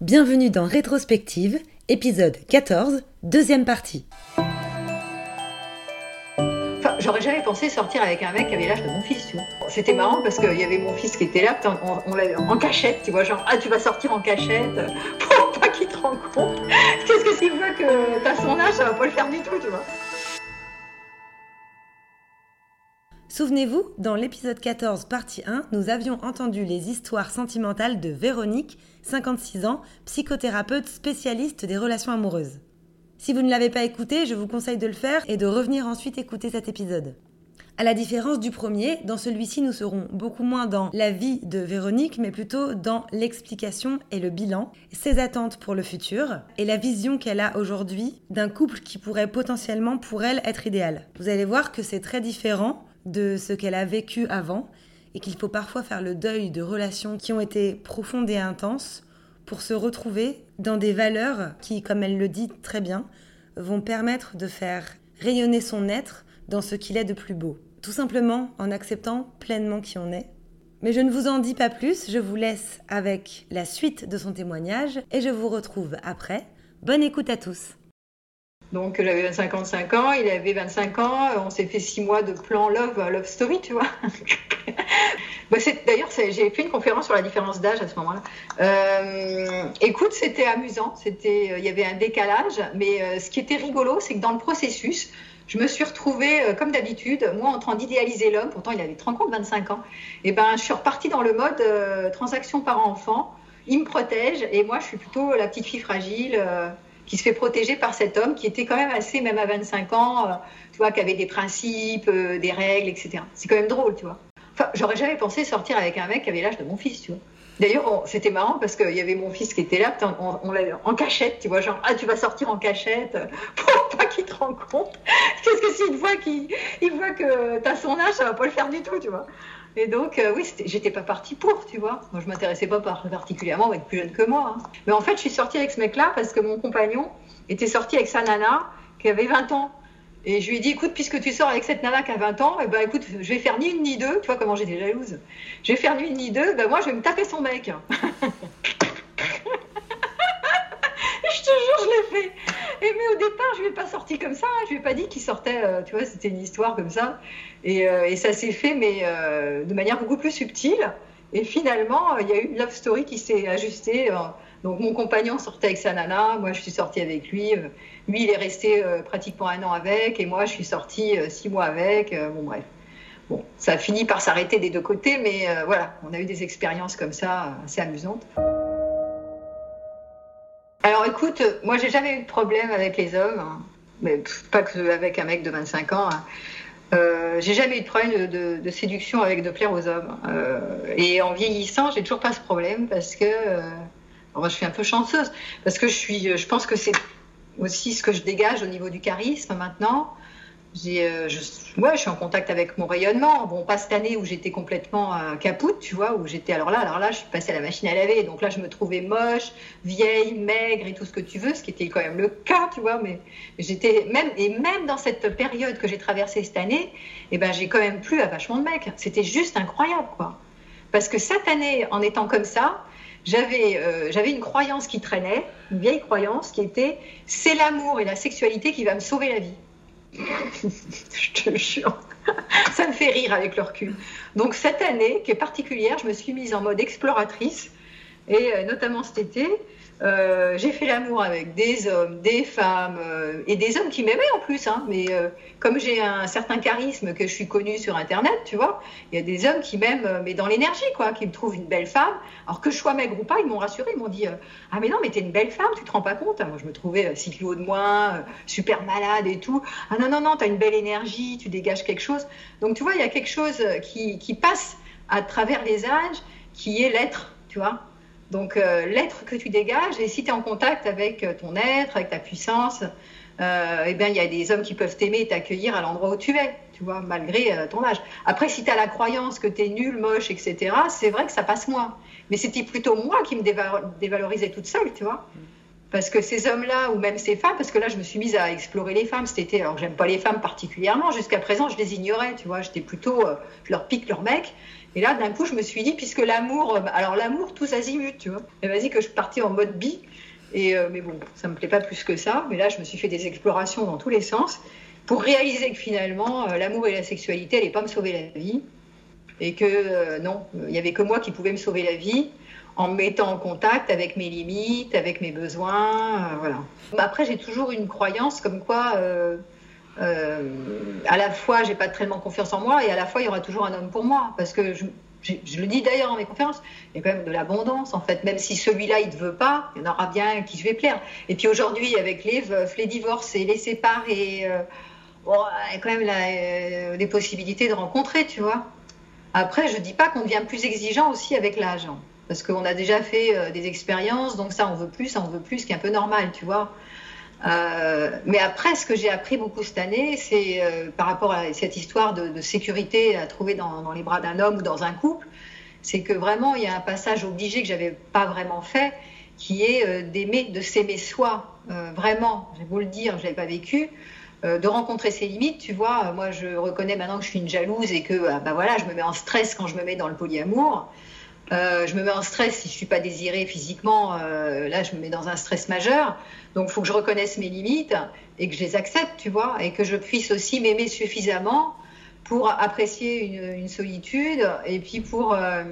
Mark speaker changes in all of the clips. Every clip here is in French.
Speaker 1: Bienvenue dans Rétrospective, épisode 14, deuxième partie.
Speaker 2: Enfin, j'aurais jamais pensé sortir avec un mec qui avait l'âge de mon fils, tu vois. C'était marrant parce qu'il y avait mon fils qui était là, on, on l'a- en cachette, tu vois, genre, ah, tu vas sortir en cachette pour pas qu'il te rende. Qu'est-ce que s'il voit que t'as son âge, ça va pas le faire du tout, tu vois.
Speaker 1: Souvenez-vous, dans l'épisode 14, partie 1, nous avions entendu les histoires sentimentales de Véronique, 56 ans, psychothérapeute spécialiste des relations amoureuses. Si vous ne l'avez pas écouté, je vous conseille de le faire et de revenir ensuite écouter cet épisode. À la différence du premier, dans celui-ci, nous serons beaucoup moins dans la vie de Véronique, mais plutôt dans l'explication et le bilan, ses attentes pour le futur et la vision qu'elle a aujourd'hui d'un couple qui pourrait potentiellement pour elle être idéal. Vous allez voir que c'est très différent de ce qu'elle a vécu avant et qu'il faut parfois faire le deuil de relations qui ont été profondes et intenses pour se retrouver dans des valeurs qui, comme elle le dit très bien, vont permettre de faire rayonner son être dans ce qu'il est de plus beau. Tout simplement en acceptant pleinement qui on est. Mais je ne vous en dis pas plus, je vous laisse avec la suite de son témoignage et je vous retrouve après. Bonne écoute à tous.
Speaker 2: Donc j'avais 55 ans, il avait 25 ans, on s'est fait 6 mois de plan love, love story, tu vois. Bah, D'ailleurs, j'ai fait une conférence sur la différence d'âge à ce moment-là. Euh, écoute, c'était amusant, c'était, euh, il y avait un décalage, mais euh, ce qui était rigolo, c'est que dans le processus, je me suis retrouvée, euh, comme d'habitude, moi en train d'idéaliser l'homme, pourtant il avait 30 ans, 25 ans, et ben je suis repartie dans le mode euh, transaction par enfant, il me protège, et moi je suis plutôt la petite fille fragile. Qui se fait protéger par cet homme qui était quand même assez, même à 25 ans, euh, tu vois, qui avait des principes, euh, des règles, etc. C'est quand même drôle, tu vois. Enfin, j'aurais jamais pensé sortir avec un mec qui avait l'âge de mon fils, tu vois. D'ailleurs, c'était marrant parce qu'il y avait mon fils qui était là, putain, on, on en cachette, tu vois, genre, ah, tu vas sortir en cachette euh, pour pas qu'il te rende compte. Qu'est-ce que s'il voit qu'il il voit que t'as son âge, ça va pas le faire du tout, tu vois. Et donc, euh, oui, j'étais pas partie pour, tu vois. Moi, je m'intéressais pas par- particulièrement à être plus jeune que moi. hein. Mais en fait, je suis sortie avec ce mec-là parce que mon compagnon était sorti avec sa nana qui avait 20 ans. Et je lui ai dit, écoute, puisque tu sors avec cette nana qui a 20 ans, eh ben, écoute, je vais faire ni une ni deux. Tu vois comment j'étais jalouse. Je vais faire ni une ni deux. Ben, moi, je vais me taper son mec. je l'ai fait. Et mais au départ, je lui ai pas sorti comme ça. hein. Je lui ai pas dit qu'il sortait. euh, tu vois, c'était une histoire comme ça. Et, euh, ça s'est fait, mais euh, de manière beaucoup plus subtile. Et finalement, il y a eu une love story qui s'est ajustée. donc mon compagnon sortait avec sa nana, moi je suis sortie avec lui. lui, il est resté pratiquement un an avec, et moi je suis sortie six mois avec. bon bref. Bon, ça a fini par s'arrêter des deux côtés, mais voilà, on a eu des expériences comme ça assez amusantes. Alors écoute, euh, moi j'ai jamais eu de problème avec les hommes, hein. mais pas que avec un mec de 25 ans. hein. Euh, j'ai jamais eu de problème de, séduction avec de plaire aux hommes. Euh, et en vieillissant, j'ai toujours pas ce problème parce que euh, moi, je suis un peu chanceuse parce que je je pense que c'est aussi ce que je dégage au niveau du charisme maintenant. Euh, je, ouais, je suis en contact avec mon rayonnement. Bon, pas cette année où j'étais complètement euh, capoute, tu vois, où j'étais alors là, alors là, je suis passée à la machine à laver. Donc là, je me trouvais moche, vieille, maigre et tout ce que tu veux, ce qui était quand même le cas, tu vois. Mais j'étais même et même dans cette période que j'ai traversée cette année, eh ben j'ai quand même plu à vachement de mecs. C'était juste incroyable, quoi. Parce que cette année, en étant comme ça, j'avais euh, j'avais une croyance qui traînait, une vieille croyance qui était c'est l'amour et la sexualité qui va me sauver la vie. je te jure. Ça me fait rire avec le recul. Donc cette année, qui est particulière, je me suis mise en mode exploratrice. Et euh, notamment cet été, euh, j'ai fait l'amour avec des hommes, des femmes, euh, et des hommes qui m'aimaient en plus. Hein, mais euh, comme j'ai un certain charisme que je suis connue sur Internet, tu vois, il y a des hommes qui m'aiment, mais dans l'énergie, quoi, qui me trouvent une belle femme. Alors que je sois maigre ou pas, ils m'ont rassuré, ils m'ont dit Ah, mais non, mais t'es une belle femme, tu te rends pas compte. hein. Moi, je me trouvais 6 kilos de moins, super malade et tout. Ah, non, non, non, t'as une belle énergie, tu dégages quelque chose. Donc, tu vois, il y a quelque chose qui passe à travers les âges, qui est l'être, tu vois. Donc, euh, l'être que tu dégages, et si tu es en contact avec euh, ton être, avec ta puissance, euh, eh bien, il y a des hommes qui peuvent t'aimer et t'accueillir à l'endroit où tu es, tu vois, malgré ton âge. Après, si tu as la croyance que tu es nul, moche, etc., c'est vrai que ça passe moins. Mais c'était plutôt moi qui me déva- dévalorisais toute seule, tu vois. Parce que ces hommes-là, ou même ces femmes, parce que là, je me suis mise à explorer les femmes cet été. Alors, j'aime pas les femmes particulièrement. Jusqu'à présent, je les ignorais, tu vois. J'étais plutôt, je leur pique leur mec. Et là, d'un coup, je me suis dit, puisque l'amour, euh, alors l'amour, tous azimuts, tu vois. Et vas-y que je partais en mode bi. Et euh, mais bon, ça me plaît pas plus que ça. Mais là, je me suis fait des explorations dans tous les sens pour réaliser que finalement, euh, l'amour et la sexualité n'allaient pas me sauver la vie. Et que non, il n'y avait que moi qui pouvais me sauver la vie en me mettant en contact avec mes limites, avec mes besoins. voilà. Après, j'ai toujours une croyance comme quoi. Euh, à la fois, j'ai pas tellement confiance en moi et à la fois, il y aura toujours un homme pour moi. Parce que je, le dis d'ailleurs dans mes conférences, il y a quand même de l'abondance en fait. Même si celui-là, il ne veut pas, il y en aura bien un qui je vais plaire. Et puis aujourd'hui, avec les veufs, les divorces et les séparés, euh, il y a quand même euh, des possibilités de rencontrer, tu vois. Après, je dis pas qu'on devient plus exigeant aussi avec l'âge. Hein. parce qu'on a déjà fait des expériences, donc ça on veut plus, ça on veut plus, ce qui est un peu normal, tu vois. Euh, mais après, ce que j'ai appris beaucoup cette année, c'est euh, par rapport à cette histoire de, sécurité à trouver dans, les bras d'un homme ou dans un couple, c'est que vraiment il y a un passage obligé que j'avais pas vraiment fait, qui est euh, d'aimer, de s'aimer soi, vraiment. J'ai beau le dire, je l'avais pas vécu. de rencontrer ses limites, tu vois, moi je reconnais maintenant que je suis une jalouse et que bah voilà, je me mets en stress quand je me mets dans le polyamour. Euh, je me mets en stress si je suis pas désirée physiquement. Euh, là, je me mets dans un stress majeur. Donc, il faut que je reconnaisse mes limites et que je les accepte, tu vois, et que je puisse aussi m'aimer suffisamment pour apprécier une, solitude et puis pour, euh,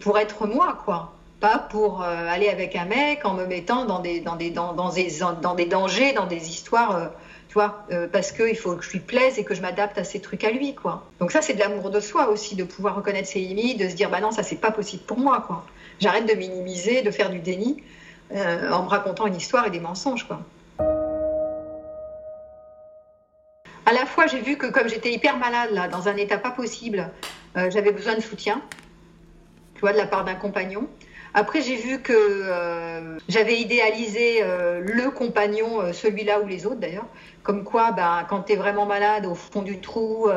Speaker 2: pour être moi, quoi. Pas pour aller avec un mec en me mettant dans des, dans des, dans des, dans des dangers, dans des histoires euh, parce qu'il faut que je lui plaise et que je m'adapte à ces trucs à lui, quoi. Donc ça, c'est de l'amour de soi aussi, de pouvoir reconnaître ses limites, de se dire, bah non, ça, c'est pas possible pour moi, quoi. J'arrête de minimiser, de faire du déni euh, en me racontant une histoire et des mensonges, quoi. À la fois, j'ai vu que comme j'étais hyper malade, là, dans un état pas possible, euh, j'avais besoin de soutien, tu vois, de la part d'un compagnon. Après, j'ai vu que euh, j'avais idéalisé euh, le compagnon, euh, celui-là ou les autres d'ailleurs, comme quoi, bah, quand tu es vraiment malade au fond du trou,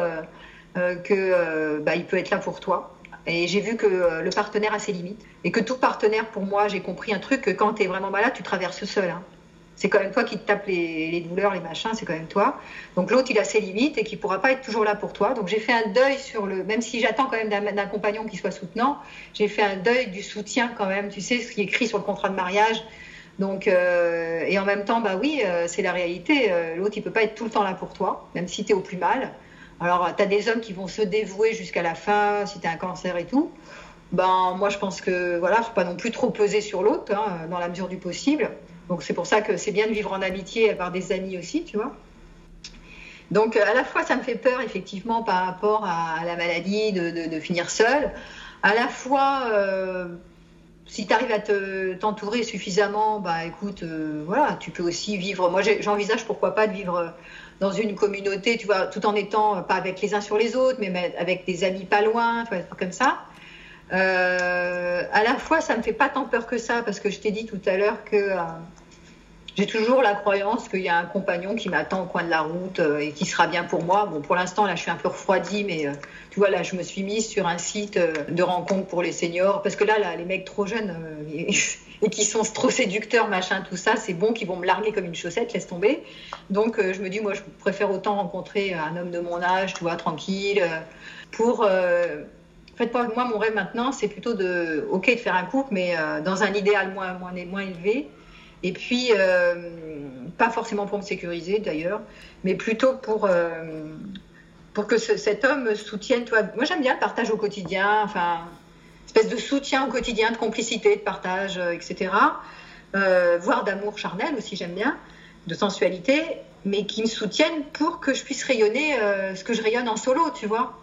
Speaker 2: que il peut être là pour toi. Et j'ai vu que le partenaire a ses limites et que tout partenaire, pour moi, j'ai compris un truc que quand tu es vraiment malade, tu traverses seul. Hein c'est quand même toi qui te tapes les, douleurs, les machins, c'est quand même toi. Donc l'autre, il a ses limites et qui pourra pas être toujours là pour toi. Donc j'ai fait un deuil sur le, même si j'attends quand même d'un compagnon qui soit soutenant, j'ai fait un deuil du soutien quand même. Tu sais ce qui est écrit sur le contrat de mariage. Donc euh, et en même temps, bah oui, euh, c'est la réalité. Euh, l'autre, il peut pas être tout le temps là pour toi, même si tu es au plus mal. Alors tu as des hommes qui vont se dévouer jusqu'à la fin, si tu as un cancer et tout. Ben moi, je pense que voilà, faut pas non plus trop peser sur l'autre, hein, dans la mesure du possible. Donc c'est pour ça que c'est bien de vivre en amitié, avoir des amis aussi, tu vois. Donc à la fois ça me fait peur effectivement par rapport à, la maladie de, finir seule. À la fois euh, si tu arrives à t'entourer suffisamment, bah écoute, euh, voilà, tu peux aussi vivre. Moi j'envisage pourquoi pas de vivre dans une communauté, tu vois, tout en étant pas avec les uns sur les autres, mais avec des amis pas loin, tu vois, comme ça. Euh, à la fois, ça me fait pas tant peur que ça, parce que je t'ai dit tout à l'heure que euh, j'ai toujours la croyance qu'il y a un compagnon qui m'attend au coin de la route euh, et qui sera bien pour moi. Bon, pour l'instant, là, je suis un peu refroidie, mais tu vois, là, je me suis mise sur un site de rencontre pour les seniors, parce que là, là les mecs trop jeunes et, et, qui sont trop séducteurs, machin, tout ça, c'est bon qu'ils vont me larguer comme une chaussette, laisse tomber. Donc, je me dis, moi, je préfère autant rencontrer un homme de mon âge, tu vois, tranquille, pour en fait, moi, mon rêve maintenant, c'est plutôt de, ok, de faire un couple, mais euh, dans un idéal moins, élevé. Et puis, euh, pas forcément pour me sécuriser d'ailleurs, mais plutôt pour, euh, pour que cet homme soutienne. Toi. Moi, j'aime bien le partage au quotidien, enfin, espèce de soutien au quotidien, de complicité, de partage, etc. voire d'amour charnel aussi, j'aime bien, de sensualité, mais qui me soutiennent pour que je puisse rayonner ce que je rayonne en solo, tu vois.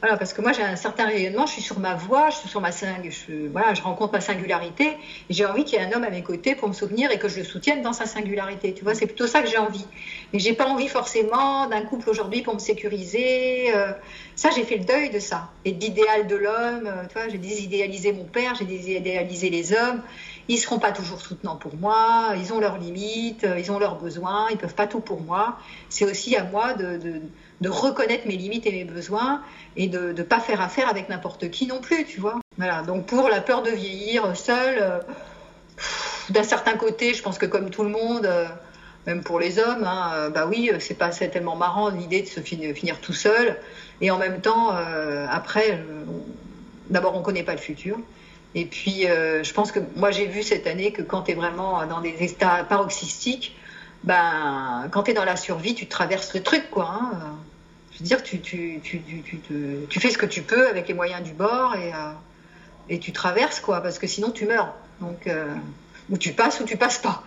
Speaker 2: Voilà, parce que moi j'ai un certain rayonnement, je suis sur ma voie, je suis sur ma je, voilà, je rencontre ma singularité, j'ai envie qu'il y ait un homme à mes côtés pour me soutenir et que je le soutienne dans sa singularité. Tu vois, c'est plutôt ça que j'ai envie. Mais j'ai pas envie forcément d'un couple aujourd'hui pour me sécuriser. Euh, ça, j'ai fait le deuil de ça. Et d'idéal de l'homme, euh, tu vois, j'ai désidéalisé mon père, j'ai désidéalisé les hommes. Ils seront pas toujours soutenants pour moi, ils ont leurs limites, euh, ils ont leurs besoins, ils peuvent pas tout pour moi. C'est aussi à moi de, reconnaître mes limites et mes besoins et de ne pas faire affaire avec n'importe qui non plus, tu vois. Voilà, donc pour la peur de vieillir seule, euh, d'un certain côté, je pense que comme tout le monde, euh, même pour les hommes. Hein, bah oui, c'est pas tellement marrant l'idée de se finir, tout seul. Et en même temps, après, d'abord, on connaît pas le futur. Et puis, je pense que moi, j'ai vu cette année que quand tu es vraiment dans des états paroxystiques, ben, quand tu es dans la survie, tu traverses le truc, quoi. Hein. Je veux dire, tu, tu, tu, tu, fais ce que tu peux avec les moyens du bord et, euh, et tu traverses, quoi, parce que sinon tu meurs. Donc, euh, ou tu passes ou tu passes pas.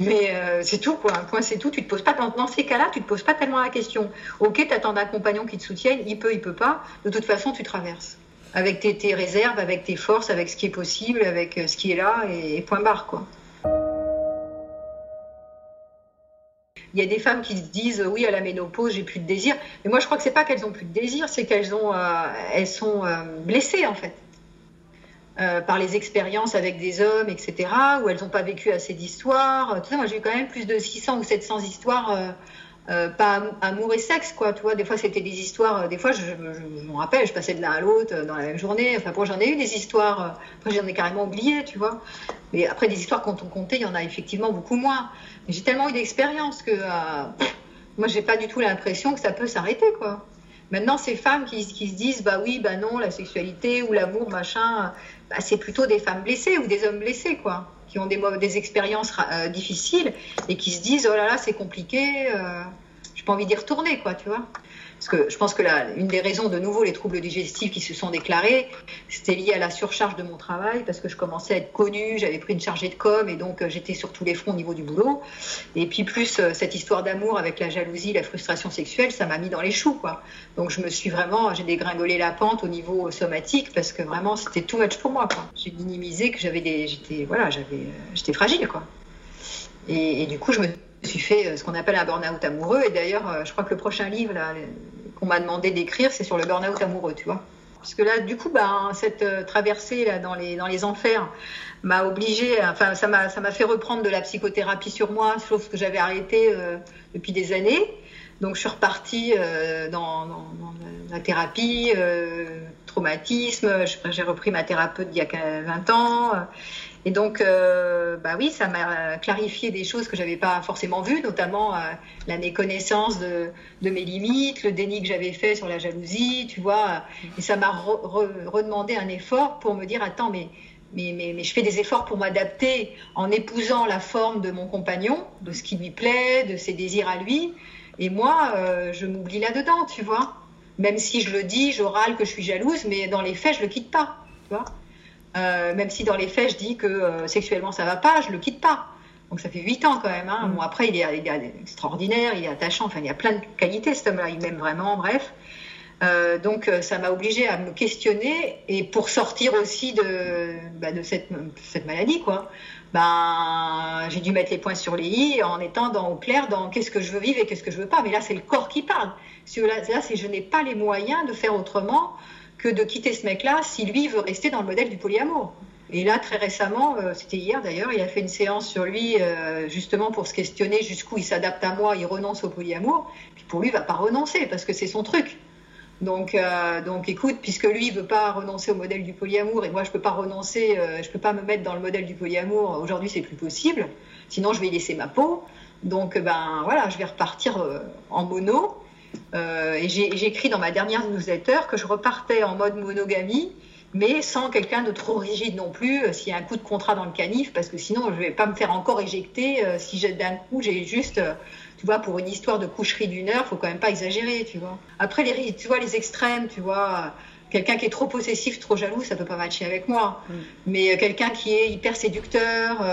Speaker 2: Mais euh, c'est tout, quoi. Un point, c'est tout. Tu te poses pas dans, ces cas-là, tu te poses pas tellement la question. Ok, tu attends un compagnon qui te soutienne, il peut, il peut pas. De toute façon, tu traverses avec tes, réserves, avec tes forces, avec ce qui est possible, avec ce qui est là, et point barre, quoi. Il y a des femmes qui se disent oui à la ménopause j'ai plus de désir, mais moi je crois que c'est pas qu'elles ont plus de désir, c'est qu'elles ont euh, elles sont euh, blessées en fait euh, par les expériences avec des hommes, etc. Où elles n'ont pas vécu assez d'histoires. Tout ça, moi j'ai quand même plus de 600 ou 700 histoires euh, pas amour et sexe, quoi. Tu vois, des fois c'était des histoires. Euh, des fois, je, me rappelle, je passais de l'un à l'autre euh, dans la même journée. Enfin, j'en ai eu des histoires. Après, j'en ai carrément oublié, tu vois. Mais après, des histoires quand on comptait, il y en a effectivement beaucoup moins. Mais j'ai tellement eu d'expérience que euh, moi, j'ai pas du tout l'impression que ça peut s'arrêter, quoi. Maintenant, ces femmes qui, qui, se disent, bah oui, bah non, la sexualité ou l'amour, machin, bah, c'est plutôt des femmes blessées ou des hommes blessés, quoi qui ont des, expériences euh, difficiles et qui se disent oh là là c'est compliqué, euh, pas envie d'y retourner quoi, tu vois. Parce que je pense que là, une des raisons, de nouveau, les troubles digestifs qui se sont déclarés, c'était lié à la surcharge de mon travail, parce que je commençais à être connue, j'avais pris une chargée de com, et donc euh, j'étais sur tous les fronts au niveau du boulot. Et puis plus euh, cette histoire d'amour avec la jalousie, la frustration sexuelle, ça m'a mis dans les choux, quoi. Donc je me suis vraiment, j'ai dégringolé la pente au niveau somatique, parce que vraiment c'était too much pour moi. J'ai minimisé que j'avais des, j'étais, voilà, j'avais, euh, j'étais fragile, quoi. Et, du coup, je me suis fait euh, ce qu'on appelle un burn-out amoureux. Et d'ailleurs, euh, je crois que le prochain livre qu'on m'a demandé d'écrire, c'est sur le burn-out amoureux, tu vois. Parce que là, du coup, ben, cette euh, traversée là, dans, les, dans les enfers m'a obligé, enfin, ça m'a, fait reprendre de la psychothérapie sur moi, chose que j'avais arrêtée depuis des années. Donc, je suis repartie dans, dans, la thérapie, traumatisme. J'ai repris ma thérapeute il y a 20 ans. Et donc, euh, bah oui, ça m'a clarifié des choses que j'avais pas forcément vues, notamment euh, la méconnaissance de, mes limites, le déni que j'avais fait sur la jalousie, tu vois. Et ça m'a redemandé un effort pour me dire, attends, mais, mais, je fais des efforts pour m'adapter en épousant la forme de mon compagnon, de ce qui lui plaît, de ses désirs à lui. Et moi, euh, je m'oublie là-dedans, tu vois. Même si je le dis, j'oral que je suis jalouse, mais dans les faits, je le quitte pas, tu vois. Euh, même si dans les faits, je dis que euh, sexuellement ça va pas, je le quitte pas. Donc ça fait 8 ans quand même. Hein. Mm. Bon, après, il est, il est, extraordinaire, il est attachant, enfin, il y a plein de qualités cet homme-là, il m'aime vraiment, bref. Euh, donc ça m'a obligé à me questionner et pour sortir aussi de, bah, de cette, cette, maladie, quoi. Ben, j'ai dû mettre les points sur les i en étant dans, au clair dans qu'est-ce que je veux vivre et qu'est-ce que je veux pas. Mais là, c'est le corps qui parle. Là, là c'est je n'ai pas les moyens de faire autrement que de quitter ce mec-là si lui veut rester dans le modèle du polyamour. Et là, très récemment, euh, c'était hier d'ailleurs, il a fait une séance sur lui, euh, justement pour se questionner jusqu'où il s'adapte à moi, il renonce au polyamour. Puis pour lui, il va pas renoncer parce que c'est son truc. Donc, euh, donc, écoute, puisque lui il veut pas renoncer au modèle du polyamour et moi je peux pas renoncer, je peux pas me mettre dans le modèle du polyamour. Aujourd'hui, c'est plus possible. Sinon, je vais laisser ma peau. Donc, ben voilà, je vais repartir en mono. Euh, et j'ai écrit dans ma dernière newsletter que je repartais en mode monogamie, mais sans quelqu'un de trop rigide non plus, euh, s'il y a un coup de contrat dans le canif, parce que sinon je ne vais pas me faire encore éjecter euh, si d'un coup j'ai juste, tu vois, pour une histoire de coucherie d'une heure, faut quand même pas exagérer, tu vois. Après, les, tu vois, les extrêmes, tu vois. Quelqu'un qui est trop possessif, trop jaloux, ça peut pas matcher avec moi. Mm. Mais quelqu'un qui est hyper séducteur,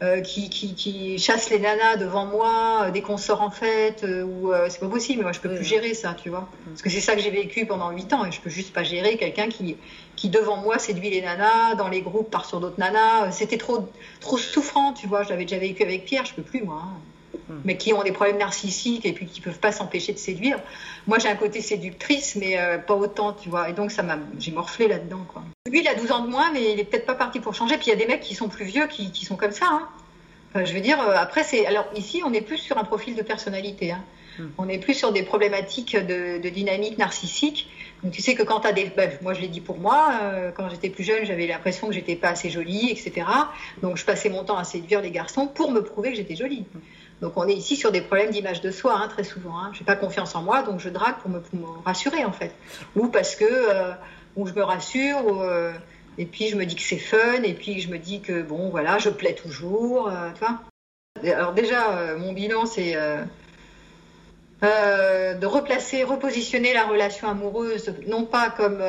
Speaker 2: euh, qui, qui, qui, chasse les nanas devant moi euh, dès qu'on sort en fête euh, ou c'est pas possible mais moi je peux plus gérer ça tu vois. Parce que c'est ça que j'ai vécu pendant 8 ans et je peux juste pas gérer quelqu'un qui qui devant moi séduit les nanas dans les groupes part sur d'autres nanas. C'était trop trop souffrant tu vois. Je l'avais déjà vécu avec Pierre je peux plus moi hein. Hmm. mais qui ont des problèmes narcissiques et puis qui peuvent pas s'empêcher de séduire. Moi, j'ai un côté séductrice, mais euh, pas autant, tu vois. Et donc, ça m'a, j'ai morflé là-dedans, quoi. Lui, il a 12 ans de moins, mais il est peut-être pas parti pour changer. Puis il y a des mecs qui sont plus vieux, qui, qui sont comme ça. Hein. Enfin, je veux dire, euh, après, c'est. Alors, ici, on est plus sur un profil de personnalité. Hein. Hmm. On est plus sur des problématiques de, de dynamique narcissique. Donc, tu sais que quand tu as des. Ben, moi, je l'ai dit pour moi, euh, quand j'étais plus jeune, j'avais l'impression que j'étais pas assez jolie, etc. Donc, je passais mon temps à séduire les garçons pour me prouver que j'étais jolie. Donc on est ici sur des problèmes d'image de soi, hein, très souvent. Hein. Je n'ai pas confiance en moi, donc je drague pour me, rassurer, en fait. Ou parce que euh, ou je me rassure, euh, et puis je me dis que c'est fun, et puis je me dis que, bon, voilà, je plais toujours, euh. Alors déjà, mon bilan, c'est de replacer, repositionner la relation amoureuse, non pas comme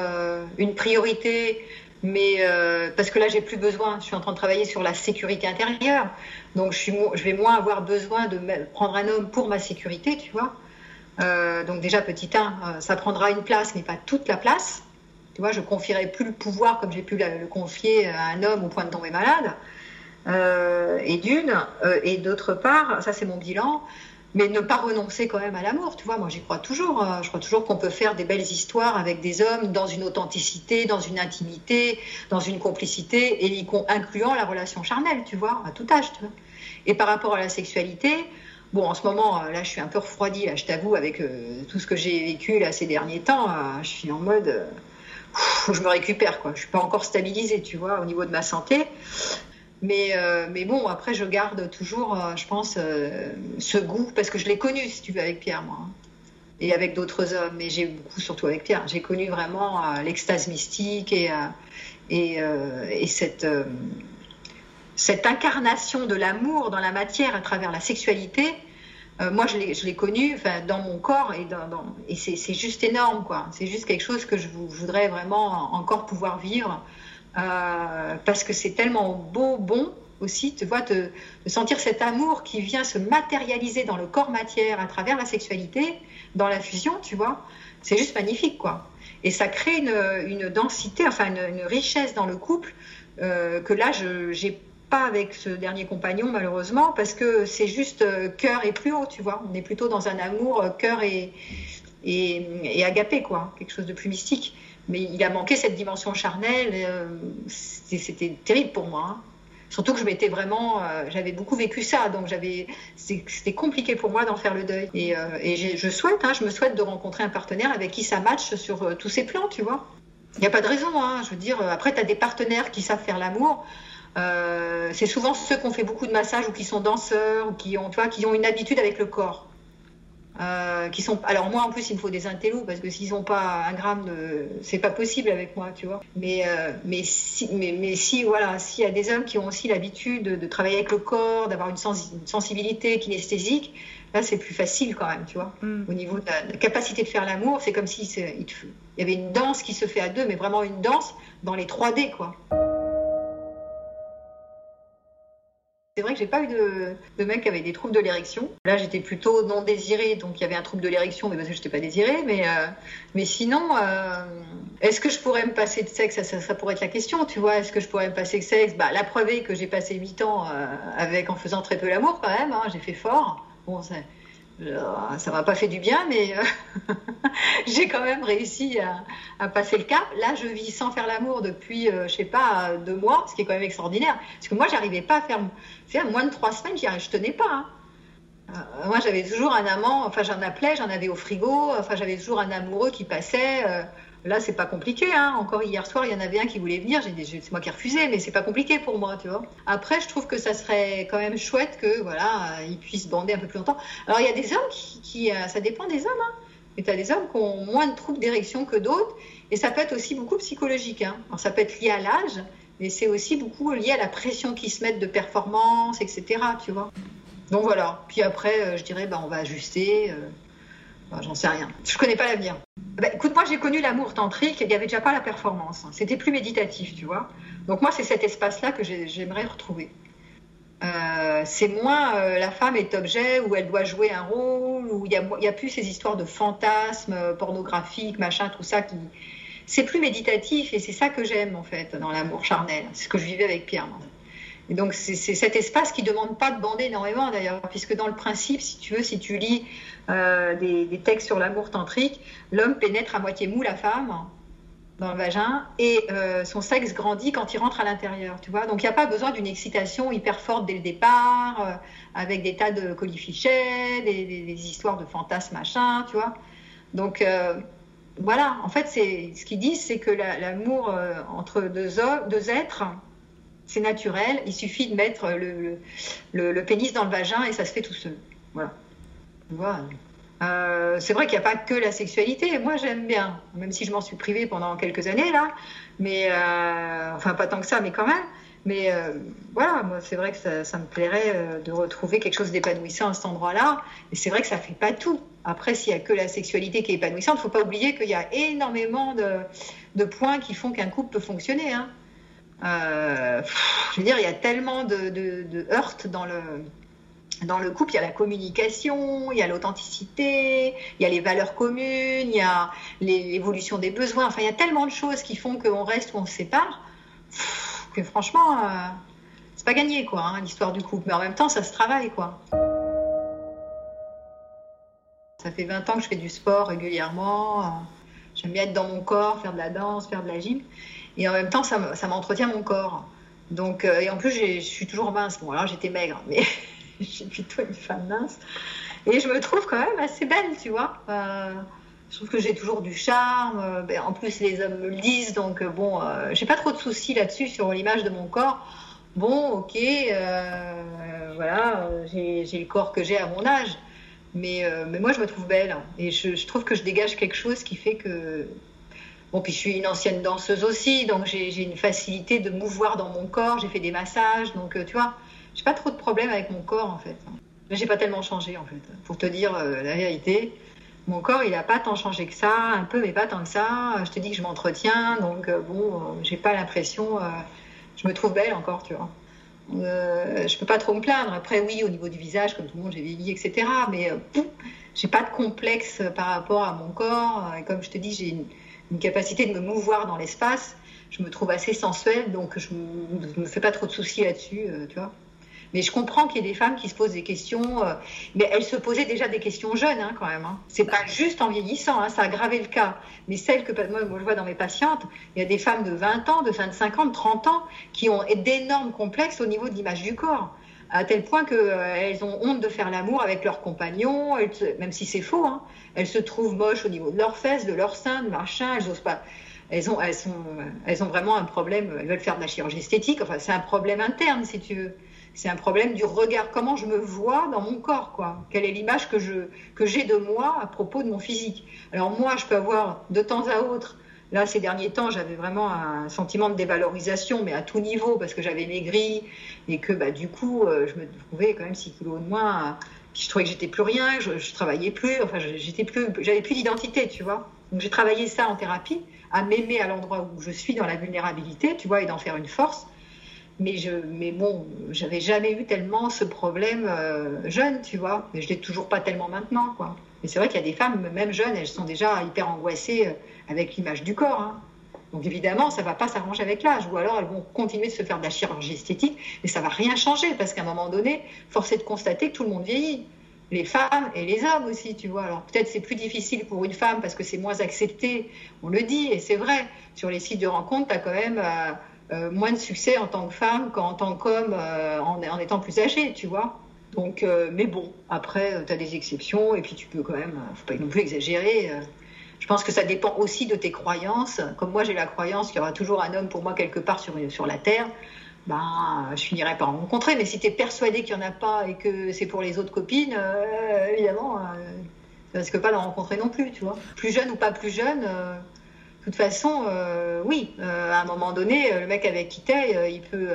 Speaker 2: une priorité, mais euh, parce que là j'ai plus besoin, je suis en train de travailler sur la sécurité intérieure, donc je, suis, je vais moins avoir besoin de prendre un homme pour ma sécurité, tu vois. Euh, donc déjà petit 1, euh, ça prendra une place, mais pas toute la place. Tu vois, je confierai plus le pouvoir comme j'ai pu le confier à un homme au point de tomber malade. et d'une, et d'autre part, ça c'est mon bilan, mais ne pas renoncer quand même à l'amour, tu vois. Moi, j'y crois toujours. Hein. Je crois toujours qu'on peut faire des belles histoires avec des hommes dans une authenticité, dans une intimité, dans une complicité, et incluant la relation charnelle, tu vois, à tout âge. Tu vois. Et par rapport à la sexualité, bon, en ce moment, euh, là, je suis un peu refroidie, là, je t'avoue, avec euh, tout ce que j'ai vécu là ces derniers temps. Euh, je suis en mode, je me récupère, quoi. Je suis pas encore stabilisée, tu vois, au niveau de ma santé. Mais, euh, mais bon, après, je garde toujours, euh, je pense, euh, ce goût, parce que je l'ai connu, si tu veux, avec Pierre, moi. Hein. Et avec d'autres hommes, mais j'ai beaucoup, surtout avec Pierre. J'ai connu vraiment l'extase mystique et, et, et cette, cette incarnation de l'amour dans la matière à travers la sexualité. moi, je l'ai connu dans mon corps et, dans, et c'est juste énorme, quoi. C'est juste quelque chose que je voudrais vraiment encore pouvoir vivre euh, parce que c'est tellement beau, bon aussi, tu vois, de, sentir cet amour qui vient se matérialiser dans le corps matière à travers la sexualité, dans la fusion, tu vois. C'est juste magnifique, quoi. Et ça crée une, densité, enfin une, richesse dans le couple euh, que là, je n'ai pas avec ce dernier compagnon, malheureusement, parce que c'est juste euh, cœur et plus haut, tu vois. On est plutôt dans un amour cœur et, et, et agapé, quoi. Quelque chose de plus mystique mais il a manqué cette dimension charnelle. Euh, c'était terrible pour moi. Hein. Surtout que je m'étais vraiment, euh, j'avais beaucoup vécu ça, donc j'avais, c'était compliqué pour moi d'en faire le deuil. Et, euh, je souhaite, hein, je me souhaite de rencontrer un partenaire avec qui ça matche sur tous ces plans, tu vois. Il n'y a pas de raison, hein, je veux dire. Après, tu as des partenaires qui savent faire l'amour. c'est souvent ceux qui ont fait beaucoup de massages ou qui sont danseurs ou qui ont, tu vois, qui ont une habitude avec le corps. Euh, qui sont alors moi en plus il me faut des intellos parce que s'ils n'ont pas un gramme de c'est pas possible avec moi tu vois. Mais euh, mais si mais, mais si voilà s'il y a des hommes qui ont aussi l'habitude de, travailler avec le corps d'avoir une, sensibilité kinesthésique là c'est plus facile quand même tu vois. Mm. au niveau de la, capacité de faire l'amour c'est comme si il, y avait une danse qui se fait à deux mais vraiment une danse dans les 3D quoi C'est vrai que j'ai pas eu de, de mec qui avait des troubles de l'érection. Là, j'étais plutôt non désirée, donc il y avait un trouble de l'érection, mais parce que j'étais pas désirée. Mais, euh, mais sinon, euh, est-ce que je pourrais me passer de sexe? Ça, ça, pourrait être la question, tu vois. Est-ce que je pourrais me passer de sexe? Bah, La preuve est que j'ai passé 8 ans euh, avec en faisant très peu l'amour quand même. Hein. j'ai fait fort. Bon, ça m'a pas fait du bien, mais euh, j'ai quand même réussi à, passer le cap. Là, je vis sans faire l'amour depuis, euh, je sais pas, deux mois, ce qui est quand même extraordinaire. Parce que moi, j'arrivais pas à faire, faire moins de trois semaines, je tenais pas. Hein. Euh, moi, j'avais toujours un amant, enfin, j'en appelais, j'en avais au frigo, enfin, j'avais toujours un amoureux qui passait. Là, c'est pas compliqué. Hein. Encore hier soir, il y en avait un qui voulait venir. C'est moi qui ai refusé, mais c'est pas compliqué pour moi, tu vois. Après, je trouve que ça serait quand même chouette que voilà, ils puissent bander un peu plus longtemps. Alors, il y a des hommes qui, euh, ça dépend des hommes. Hein. Mais tu as des hommes qui ont moins de troubles d'érection que d'autres, et ça peut être aussi beaucoup psychologique. Hein. Alors, ça peut être lié à l'âge, mais c'est aussi beaucoup lié à la pression qu'ils se mettent de performance, etc. Tu vois. Donc voilà. Puis après, euh, je dirais, bah, on va ajuster. J'en sais rien. Je connais pas l'avenir. Bah, écoute, moi j'ai connu l'amour tantrique et il n'y avait déjà pas la performance. C'était plus méditatif, tu vois. Donc moi c'est cet espace-là que j'aimerais retrouver. Euh, c'est moins euh, la femme est objet où elle doit jouer un rôle, où il n'y a, plus ces histoires de fantasmes euh, pornographiques, machin, tout ça. C'est plus méditatif et c'est ça que j'aime en fait dans l'amour charnel. C'est ce que je vivais avec Pierre. Et donc c'est cet espace qui demande pas de bander énormément d'ailleurs, puisque dans le principe, si tu veux, si tu lis euh, des, textes sur l'amour tantrique, l'homme pénètre à moitié mou la femme dans le vagin et euh, son sexe grandit quand il rentre à l'intérieur, tu vois. Donc il n'y a pas besoin d'une excitation hyper forte dès le départ, euh, avec des tas de colifichets, des, des, histoires de fantasmes machin, tu vois. Donc voilà, en fait, ce qu'ils disent, c'est que l'amour entre deux, deux êtres C'est naturel. Il suffit de mettre le, le, pénis dans le vagin et ça se fait tout seul. Voilà. Euh, c'est vrai qu'il n'y a pas que la sexualité. Moi, j'aime bien, même si je m'en suis privée pendant quelques années là. Mais euh, enfin, pas tant que ça, mais quand même. Mais euh, voilà, moi, c'est vrai que ça, me plairait de retrouver quelque chose d'épanouissant à cet endroit-là. Et c'est vrai que ça fait pas tout. Après, s'il n'y a que la sexualité qui est épanouissante, il faut pas oublier qu'il y a énormément de, points qui font qu'un couple peut fonctionner. Hein. je veux dire, il y a tellement de, de heurts dans le, dans le couple, il y a la communication, il y a l'authenticité, il y a les valeurs communes, il y a l'évolution des besoins. Enfin, il y a tellement de choses qui font qu'on reste ou on se sépare que franchement, euh, c'est pas gagné, quoi, hein, l'histoire du couple. Mais en même temps, ça se travaille, quoi. Ça fait 20 ans que je fais du sport régulièrement. J'aime bien être dans mon corps, faire de la danse, faire de la gym. Et en même temps, ça m'entretient mon corps. Donc, euh, et en plus, je suis toujours mince. Bon, alors j'étais maigre, mais suis plutôt une femme mince. Et je me trouve quand même assez belle, tu vois. Euh, je trouve que j'ai toujours du charme. Euh, ben, en plus, les hommes me le disent, donc euh, bon, j'ai pas trop de soucis là-dessus sur l'image de mon corps. Bon, ok, voilà, j'ai le corps que j'ai à mon âge. Mais, mais moi, je me trouve belle. Et je, je, trouve que je dégage quelque chose qui fait que. Bon, puis je suis une ancienne danseuse aussi, donc j'ai une facilité de mouvoir dans mon corps. J'ai fait des massages, donc tu vois j'ai pas trop de problèmes avec mon corps en fait. Mais j'ai pas tellement changé en fait. Pour te dire euh, la vérité, mon corps il a pas tant changé que ça, un peu mais pas tant que ça. Je te dis que je m'entretiens, donc euh, bon, euh, j'ai pas l'impression. je me trouve belle encore, tu vois. je peux pas trop me plaindre. Après oui, au niveau du visage, comme tout le monde, j'ai vieilli, etc. Mais j'ai pas de complexe par rapport à mon corps. Comme je te dis, j'ai une, une capacité de me mouvoir dans l'espace. Je me trouve assez sensuelle, donc je me, me fais pas trop de soucis là-dessus, tu vois. Mais je comprends qu'il y ait des femmes qui se posent des questions, euh, mais elles se posaient déjà des questions jeunes hein, quand même. Hein. C'est pas juste en vieillissant, hein, ça a aggravé le cas. Mais celles que moi, je vois dans mes patientes, il y a des femmes de 20 ans, de 25 ans, de 30 ans qui ont d'énormes complexes au niveau de l'image du corps à tel point qu'elles euh, ont honte de faire l'amour avec leurs compagnons, même si c'est faux. Hein, elles se trouvent moches au niveau de leurs fesses, de leurs seins, de machin. Elles osent pas. Elles ont, elles, elles ont vraiment un problème. Elles veulent faire de la chirurgie esthétique. Enfin, c'est un problème interne, si tu veux c'est un problème du regard, comment je me vois dans mon corps, quoi. Quelle est l'image que je que j'ai de moi à propos de mon physique. Alors moi, je peux avoir de temps à autre. Là, ces derniers temps, j'avais vraiment un sentiment de dévalorisation, mais à tout niveau, parce que j'avais maigri et que, bah, du coup, euh, je me trouvais quand même 6 kilos de moins. Puis je trouvais que j'étais plus rien, je, je travaillais plus, enfin, j'étais plus, j'avais plus d'identité, tu vois. Donc j'ai travaillé ça en thérapie, à m'aimer à l'endroit où je suis dans la vulnérabilité, tu vois, et d'en faire une force. Mais, je, mais bon, j'avais jamais eu tellement ce problème euh, jeune, tu vois. Mais je l'ai toujours pas tellement maintenant, quoi. Mais c'est vrai qu'il y a des femmes, même jeunes, elles sont déjà hyper angoissées euh, avec l'image du corps. Hein. Donc évidemment, ça va pas s'arranger avec l'âge. Ou alors elles vont continuer de se faire de la chirurgie esthétique, mais ça va rien changer parce qu'à un moment donné, force est de constater que tout le monde vieillit. Les femmes et les hommes aussi, tu vois. Alors peut-être c'est plus difficile pour une femme parce que c'est moins accepté, on le dit, et c'est vrai. Sur les sites de rencontres, tu as quand même euh, euh, moins de succès en tant que femme qu'en tant qu'homme euh, en, étant plus âgé, tu vois. Donc, euh, mais bon, après, tu as des exceptions et puis tu peux quand même, faut pas non plus exagérer. je pense que ça dépend aussi de tes croyances. Comme moi, j'ai la croyance qu'il y aura toujours un homme pour moi quelque part sur, sur la terre. Ben, je finirai par en rencontrer. Mais si tu es persuadé qu'il n'y en a pas et que c'est pour les autres copines, évidemment, ça risque pas d'en rencontrer non plus, tu vois. Plus jeune ou pas plus jeune, de toute façon, euh, oui, euh, à un moment donné, euh, le mec avec qui t'es, il, peut,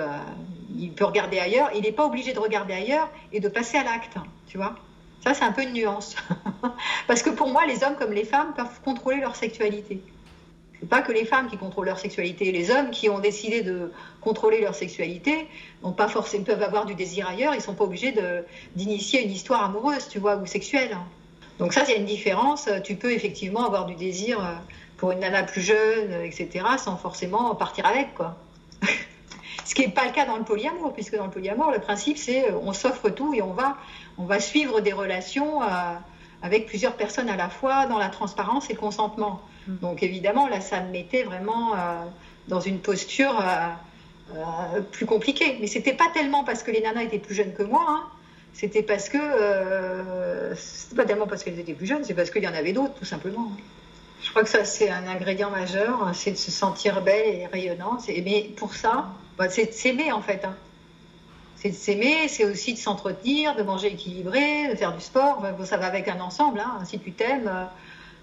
Speaker 2: il peut regarder ailleurs. Il n'est pas obligé de regarder ailleurs et de passer à l'acte, tu vois. Ça, c'est un peu une nuance. Parce que pour moi, les hommes comme les femmes peuvent contrôler leur sexualité. C'est pas que les femmes qui contrôlent leur sexualité. Les hommes qui ont décidé de contrôler leur sexualité n'ont pas forcément peuvent avoir du désir ailleurs. Ils sont pas obligés d'initier une histoire amoureuse, tu vois, ou sexuelle. Donc ça, il y a une différence. Tu peux effectivement avoir du désir pour une nana plus jeune, etc., sans forcément partir avec, quoi. Ce qui n'est pas le cas dans le polyamour, puisque dans le polyamour, le principe, c'est euh, on s'offre tout et on va, on va suivre des relations euh, avec plusieurs personnes à la fois dans la transparence et le consentement. Mm. Donc évidemment, là, ça me mettait vraiment euh, dans une posture plus compliquée. Mais c'était pas tellement parce que les nanas étaient plus jeunes que moi, hein. c'était parce que. c'était pas tellement parce qu'elles étaient plus jeunes, c'est parce qu'il y en avait d'autres, tout simplement. Je crois que ça, c'est un ingrédient majeur, hein, c'est de se sentir belle et rayonnante. Mais pour ça, bah, c'est de s'aimer en fait. Hein. C'est de s'aimer, c'est aussi de s'entretenir, de manger équilibré, de faire du sport. ça va avec un ensemble. Hein. Si tu t'aimes, euh,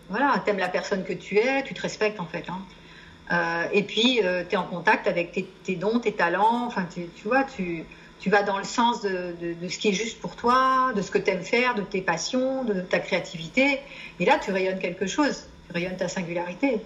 Speaker 2: voilà, t'aimes la personne que tu es, tu te respectes en fait. Euh, et puis, euh, tu es en contact avec tes, dons, tes talents. Tu, vas dans le sens de, de, ce qui est juste pour toi, de ce que tu aimes faire, de tes passions, de ta créativité. Et là, tu rayonnes quelque chose rayonne ta singularité.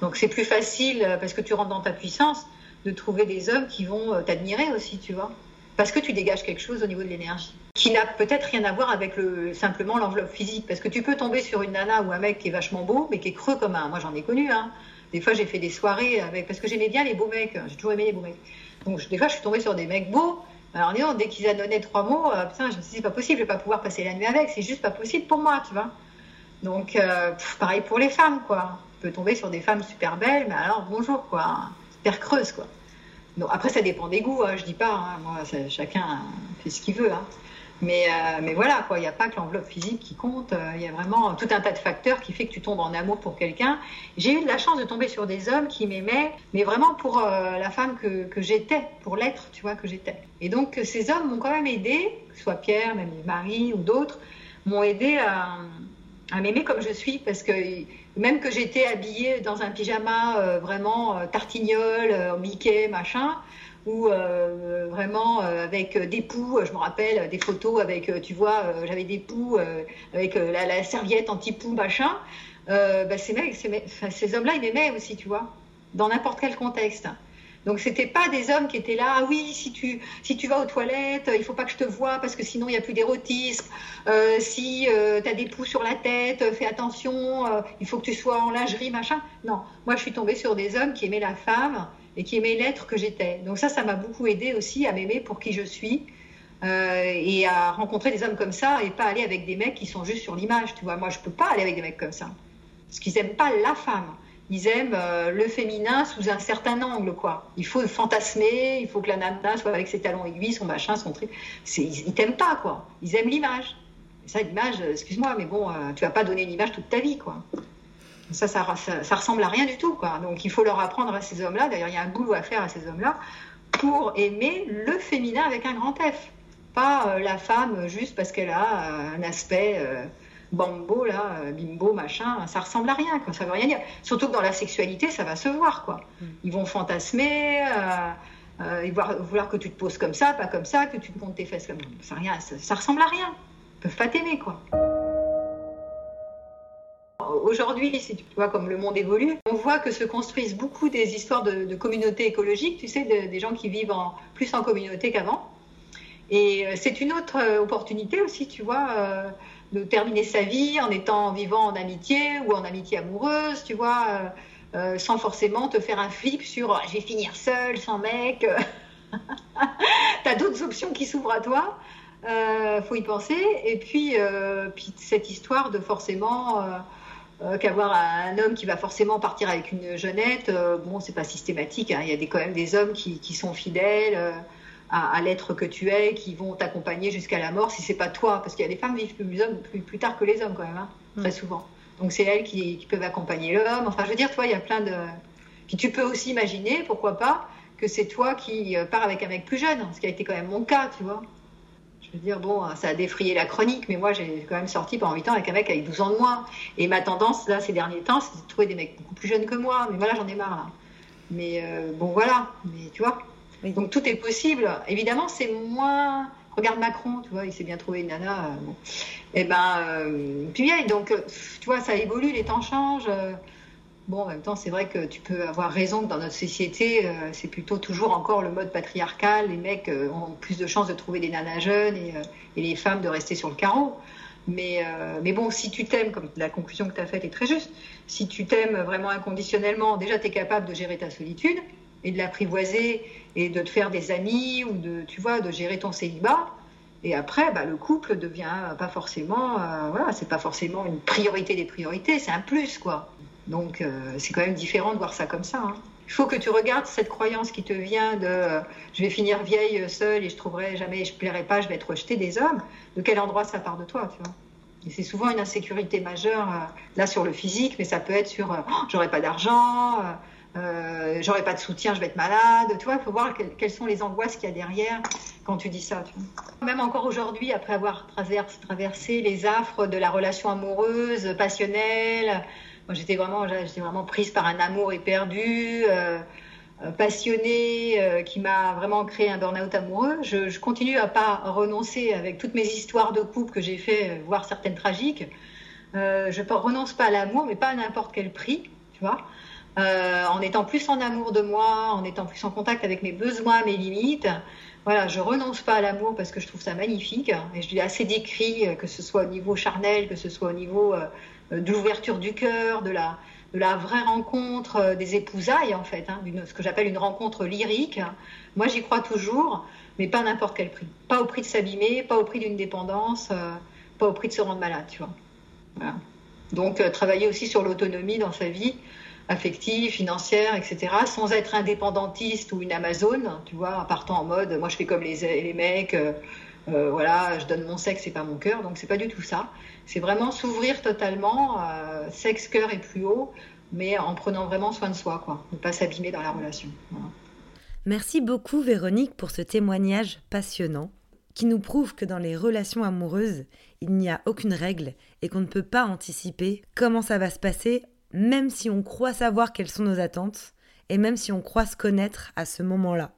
Speaker 2: Donc c'est plus facile, euh, parce que tu rentres dans ta puissance, de trouver des hommes qui vont euh, t'admirer aussi, tu vois. Parce que tu dégages quelque chose au niveau de l'énergie, qui n'a peut-être rien à voir avec le, simplement l'enveloppe physique. Parce que tu peux tomber sur une nana ou un mec qui est vachement beau, mais qui est creux comme un. Moi j'en ai connu, hein. Des fois j'ai fait des soirées avec. Parce que j'aimais bien les beaux mecs, j'ai toujours aimé les beaux mecs. Donc des fois je suis tombée sur des mecs beaux. Alors non, dès qu'ils donné trois mots, euh, putain, je me suis dit, c'est pas possible, je vais pas pouvoir passer la nuit avec, c'est juste pas possible pour moi, tu vois. Donc, euh, pareil pour les femmes, quoi. On peut tomber sur des femmes super belles, mais alors bonjour, quoi. Super creuse, quoi. Donc, après, ça dépend des goûts, hein, je dis pas. Hein. moi, chacun fait ce qu'il veut. Hein. Mais, euh, mais voilà, quoi. Il n'y a pas que l'enveloppe physique qui compte. Euh, il y a vraiment tout un tas de facteurs qui fait que tu tombes en amour pour quelqu'un. J'ai eu la chance de tomber sur des hommes qui m'aimaient, mais vraiment pour la femme que, que j'étais, pour l'être, tu vois, que j'étais. Et donc, ces hommes m'ont quand même aidé, que ce soit Pierre, même Marie ou d'autres, m'ont aidé à à m'aimer comme je suis parce que même que j'étais habillée dans un pyjama euh, vraiment euh, tartignole, euh, Mickey, machin, ou vraiment avec des poux, je me rappelle des photos avec, tu vois, j'avais des poux avec la, serviette anti-poux, machin. Bah, ces, mecs, ces, ces hommes-là, ils m'aimaient aussi, tu vois, dans n'importe quel contexte. Donc c'était pas des hommes qui étaient là, ah oui, si tu, si tu vas aux toilettes, il faut pas que je te vois parce que sinon il n'y a plus d'érotisme. Euh, si euh, tu as des poux sur la tête, fais attention, euh, il faut que tu sois en lingerie, machin. Non, moi je suis tombée sur des hommes qui aimaient la femme et qui aimaient l'être que j'étais. Donc ça, ça m'a beaucoup aidé aussi à m'aimer pour qui je suis. et à rencontrer des hommes comme ça et pas aller avec des mecs qui sont juste sur l'image, tu vois. Moi, je peux pas aller avec des mecs comme ça. Parce qu'ils aiment pas la femme ils aiment euh, le féminin sous un certain angle, quoi. Il faut fantasmer, il faut que la nana soit avec ses talons aiguilles, son machin, son truc. Ils, ils t'aiment pas, quoi. Ils aiment l'image. ça, l'image, euh, excuse-moi, mais bon, euh, tu vas pas donner une image toute ta vie, quoi. Ça ça, ressemble à rien du tout, quoi. Donc il faut leur apprendre à ces hommes-là. D'ailleurs, il y a un boulot à faire à ces hommes-là pour aimer le féminin avec un grand F. Pas la femme juste parce qu'elle a un aspect bambo, là, euh, bimbo, machin, ça ressemble à rien, quoi, ça veut rien dire. Surtout que dans la sexualité, ça va se voir, quoi. Mm. Ils vont fantasmer, euh, euh, ils vont vouloir que tu te poses comme ça, pas comme ça, que tu te comptes tes fesses comme ça. Rien, ça, ressemble à rien. Ils peuvent pas t'aimer, quoi. Aujourd'hui, si tu vois comme le monde évolue, on voit que se construisent beaucoup des histoires de, communautés écologiques, tu sais, des gens qui vivent en, plus en communauté qu'avant. Et c'est une autre opportunité aussi, tu vois de terminer sa vie en étant vivant en amitié ou en amitié amoureuse, tu vois, euh, euh, sans forcément te faire un flip sur oh, je vais finir seule, sans mec. tu as d'autres options qui s'ouvrent à toi. Euh, faut y penser. Et puis, euh, puis cette histoire de forcément qu'avoir un homme qui va forcément partir avec une jeunette, bon, c'est pas systématique. Hein. Il y a des, quand même des hommes qui, qui sont fidèles à, l'être que tu es, qui vont t'accompagner jusqu'à la mort si c'est pas toi. Parce qu'il y a des femmes qui vivent plus, plus, plus, tard que les hommes quand même, hein, mm. très souvent. Donc c'est elles qui, peuvent accompagner l'homme. Enfin, je veux dire, toi, il y a plein de. Puis tu peux aussi imaginer, pourquoi pas, que c'est toi qui euh, pars avec un mec plus jeune, ce qui a été quand même mon cas, tu vois. Je veux dire, bon, ça a défrayé la chronique, mais moi, j'ai quand même sorti pendant 8 ans avec un mec avec 12 ans de moins. Et ma tendance, là, ces derniers temps, c'est de trouver des mecs beaucoup plus jeunes que moi. Mais voilà, j'en ai marre, là. Mais euh, bon, voilà. Mais tu vois, donc tout est possible. Évidemment, c'est moins. Regarde Macron, tu vois, il s'est bien trouvé une nana. Euh, bon. Et eh ben, euh, puis bien, donc, euh, tu vois, ça évolue, les temps changent. Bon, en même temps, c'est vrai que tu peux avoir raison que dans notre société, c'est plutôt toujours encore le mode patriarcal. Les mecs ont plus de chances de trouver des nanas jeunes et, les femmes de rester sur le carreau. Mais, mais bon, si tu t'aimes, comme la conclusion que tu as faite est très juste, si tu t'aimes vraiment inconditionnellement, déjà tu es capable de gérer ta solitude et de l'apprivoiser et de te faire des amis ou de, tu vois, de gérer ton célibat. Et après, bah, le couple devient pas forcément, euh, voilà, c'est pas forcément une priorité des priorités, c'est un plus, quoi. Donc, euh, c'est quand même différent de voir ça comme ça. Hein. Il faut que tu regardes cette croyance qui te vient de euh, je vais finir vieille seule et je trouverai jamais, je plairai pas, je vais être rejetée des hommes. De quel endroit ça part de toi, tu vois? Et c'est souvent une insécurité majeure, là sur le physique, mais ça peut être sur oh, j'aurai pas d'argent, euh, j'aurai pas de soutien, je vais être malade. Tu vois, il faut voir quelles sont les angoisses qu'il y a derrière quand tu dis ça. Même encore aujourd'hui, après avoir traversé les affres de la relation amoureuse, passionnelle, j'étais vraiment, vraiment prise par un amour éperdu. Euh, euh passionnée euh, qui m'a vraiment créé un burn-out amoureux. Je, continue à pas renoncer avec toutes mes histoires de couple que j'ai fait, voire certaines tragiques. Euh, je ne renonce pas à l'amour, mais pas à n'importe quel prix, tu vois. Euh, en étant plus en amour de moi, en étant plus en contact avec mes besoins, mes limites. Voilà, je renonce pas à l'amour parce que je trouve ça magnifique et je l'ai assez décrit, euh, que ce soit au niveau charnel, que ce soit au niveau euh, de l'ouverture du cœur, de la, vraie rencontre des épousailles en fait, hein, ce que j'appelle une rencontre lyrique. Moi, j'y crois toujours, mais pas n'importe quel prix. Pas au prix de s'abîmer, pas au prix d'une dépendance, pas au prix de se rendre malade, tu vois. Donc, travailler aussi sur l'autonomie dans sa vie affective, financière, etc., sans être indépendantiste ou une Amazon, tu vois, en partant en mode, moi je fais comme les, les mecs, euh, euh, voilà, je donne mon sexe et pas mon cœur, donc c'est pas du tout ça. C'est vraiment s'ouvrir totalement, euh, sexe, cœur et plus haut, mais en prenant vraiment soin de soi, quoi, ne pas s'abîmer dans la relation.
Speaker 1: Merci beaucoup Véronique pour ce témoignage passionnant qui nous prouve que dans les relations amoureuses, il n'y a aucune règle et qu'on ne peut pas anticiper comment ça va se passer même si on croit savoir quelles sont nos attentes, et même si on croit se connaître à ce moment-là.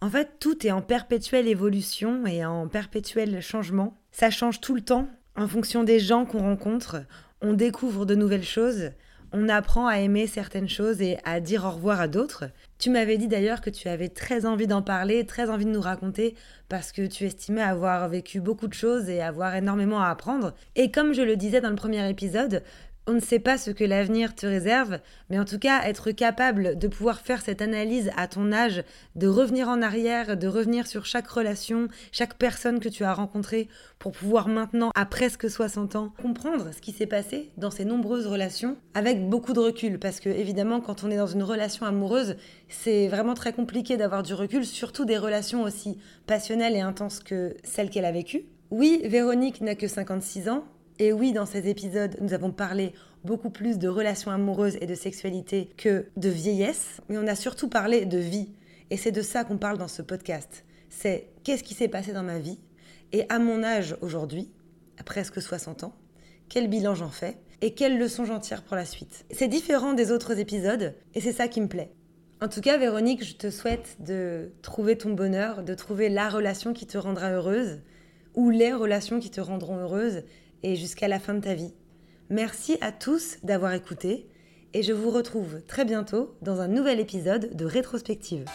Speaker 1: En fait, tout est en perpétuelle évolution et en perpétuel changement. Ça change tout le temps en fonction des gens qu'on rencontre. On découvre de nouvelles choses, on apprend à aimer certaines choses et à dire au revoir à d'autres. Tu m'avais dit d'ailleurs que tu avais très envie d'en parler, très envie de nous raconter, parce que tu estimais avoir vécu beaucoup de choses et avoir énormément à apprendre. Et comme je le disais dans le premier épisode, on ne sait pas ce que l'avenir te réserve, mais en tout cas, être capable de pouvoir faire cette analyse à ton âge, de revenir en arrière, de revenir sur chaque relation, chaque personne que tu as rencontrée, pour pouvoir maintenant, à presque 60 ans, comprendre ce qui s'est passé dans ces nombreuses relations avec beaucoup de recul. Parce que, évidemment, quand on est dans une relation amoureuse, c'est vraiment très compliqué d'avoir du recul, surtout des relations aussi passionnelles et intenses que celles qu'elle a vécues. Oui, Véronique n'a que 56 ans, et oui, dans ces épisodes, nous avons parlé beaucoup plus de relations amoureuses et de sexualité que de vieillesse, mais on a surtout parlé de vie. Et c'est de ça qu'on parle dans ce podcast. C'est qu'est-ce qui s'est passé dans ma vie et à mon âge aujourd'hui, à presque 60 ans, quel bilan j'en fais et quelles leçons j'en tire pour la suite. C'est différent des autres épisodes et c'est ça qui me plaît. En tout cas, Véronique, je te souhaite de trouver ton bonheur, de trouver la relation qui te rendra heureuse ou les relations qui te rendront heureuse et jusqu'à la fin de ta vie. Merci à tous d'avoir écouté et je vous retrouve très bientôt dans un nouvel épisode de Rétrospective.